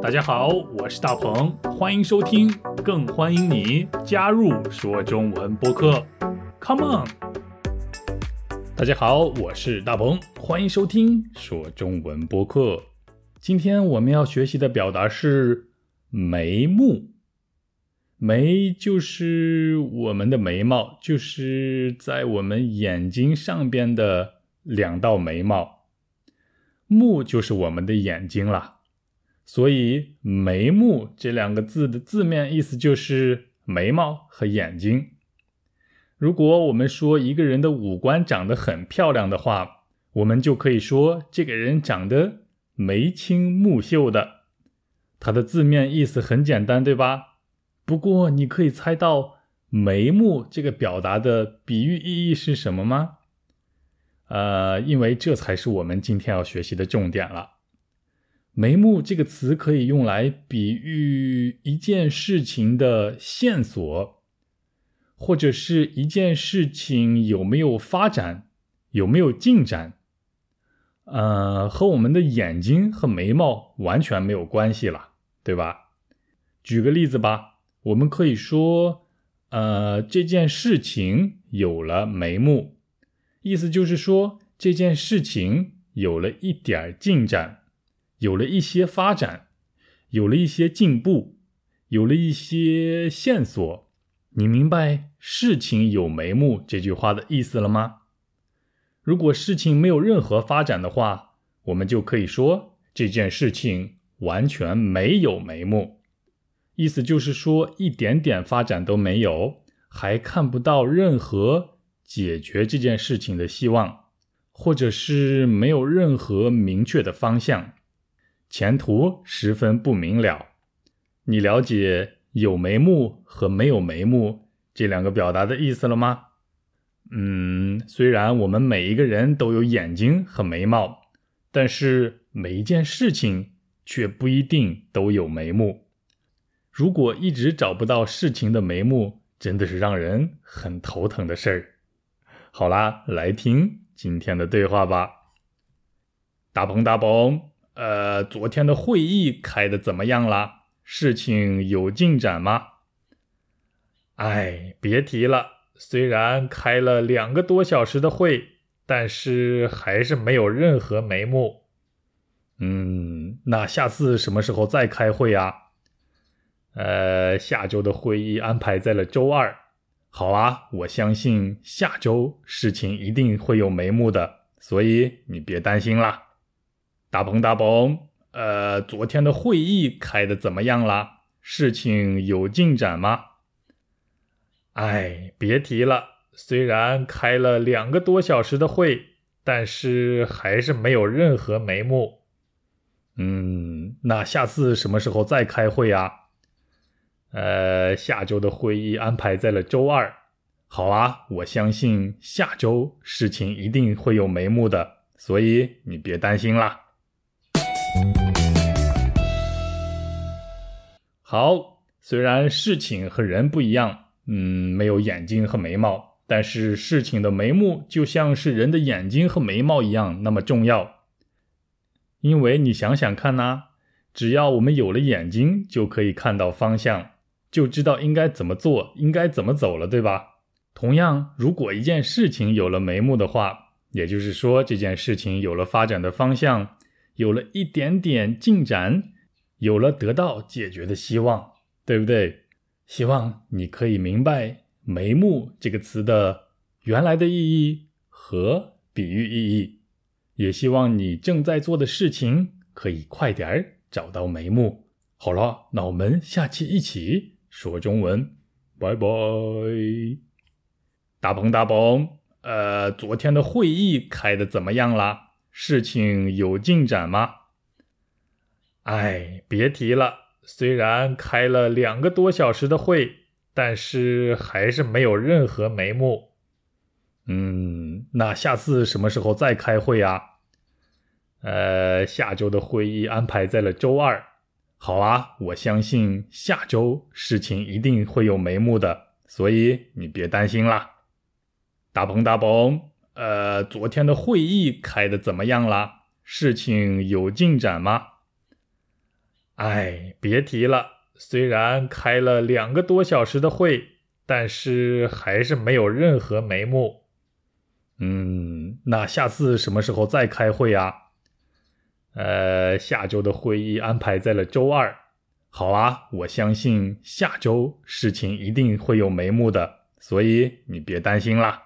大家好，我是大鹏，欢迎收听，更欢迎你加入说中文播客。Come on！大家好，我是大鹏，欢迎收听说中文播客。今天我们要学习的表达是眉目。眉就是我们的眉毛，就是在我们眼睛上边的两道眉毛。目就是我们的眼睛了。所以，眉目这两个字的字面意思就是眉毛和眼睛。如果我们说一个人的五官长得很漂亮的话，我们就可以说这个人长得眉清目秀的。它的字面意思很简单，对吧？不过，你可以猜到眉目这个表达的比喻意义是什么吗？呃，因为这才是我们今天要学习的重点了。眉目这个词可以用来比喻一件事情的线索，或者是一件事情有没有发展、有没有进展。呃，和我们的眼睛和眉毛完全没有关系了，对吧？举个例子吧，我们可以说，呃，这件事情有了眉目，意思就是说这件事情有了一点进展。有了一些发展，有了一些进步，有了一些线索，你明白“事情有眉目”这句话的意思了吗？如果事情没有任何发展的话，我们就可以说这件事情完全没有眉目，意思就是说一点点发展都没有，还看不到任何解决这件事情的希望，或者是没有任何明确的方向。前途十分不明了。你了解有眉目和没有眉目这两个表达的意思了吗？嗯，虽然我们每一个人都有眼睛和眉毛，但是每一件事情却不一定都有眉目。如果一直找不到事情的眉目，真的是让人很头疼的事儿。好啦，来听今天的对话吧。大鹏，大鹏。呃，昨天的会议开的怎么样了？事情有进展吗？哎，别提了，虽然开了两个多小时的会，但是还是没有任何眉目。嗯，那下次什么时候再开会啊？呃，下周的会议安排在了周二。好啊，我相信下周事情一定会有眉目的，所以你别担心啦。大鹏，大鹏，呃，昨天的会议开的怎么样了？事情有进展吗？哎，别提了，虽然开了两个多小时的会，但是还是没有任何眉目。嗯，那下次什么时候再开会啊？呃，下周的会议安排在了周二。好啊，我相信下周事情一定会有眉目的，所以你别担心啦。好，虽然事情和人不一样，嗯，没有眼睛和眉毛，但是事情的眉目就像是人的眼睛和眉毛一样那么重要。因为你想想看呐，只要我们有了眼睛，就可以看到方向，就知道应该怎么做，应该怎么走了，对吧？同样，如果一件事情有了眉目的话，也就是说这件事情有了发展的方向，有了一点点进展。有了得到解决的希望，对不对？希望你可以明白“眉目”这个词的原来的意义和比喻意义，也希望你正在做的事情可以快点儿找到眉目。好了，那我们下期一起说中文，拜拜。大鹏，大鹏，呃，昨天的会议开的怎么样了？事情有进展吗？哎，别提了，虽然开了两个多小时的会，但是还是没有任何眉目。嗯，那下次什么时候再开会啊？呃，下周的会议安排在了周二。好啊，我相信下周事情一定会有眉目的，所以你别担心啦。大鹏，大鹏，呃，昨天的会议开的怎么样了？事情有进展吗？哎，别提了，虽然开了两个多小时的会，但是还是没有任何眉目。嗯，那下次什么时候再开会啊？呃，下周的会议安排在了周二。好啊，我相信下周事情一定会有眉目的，所以你别担心啦。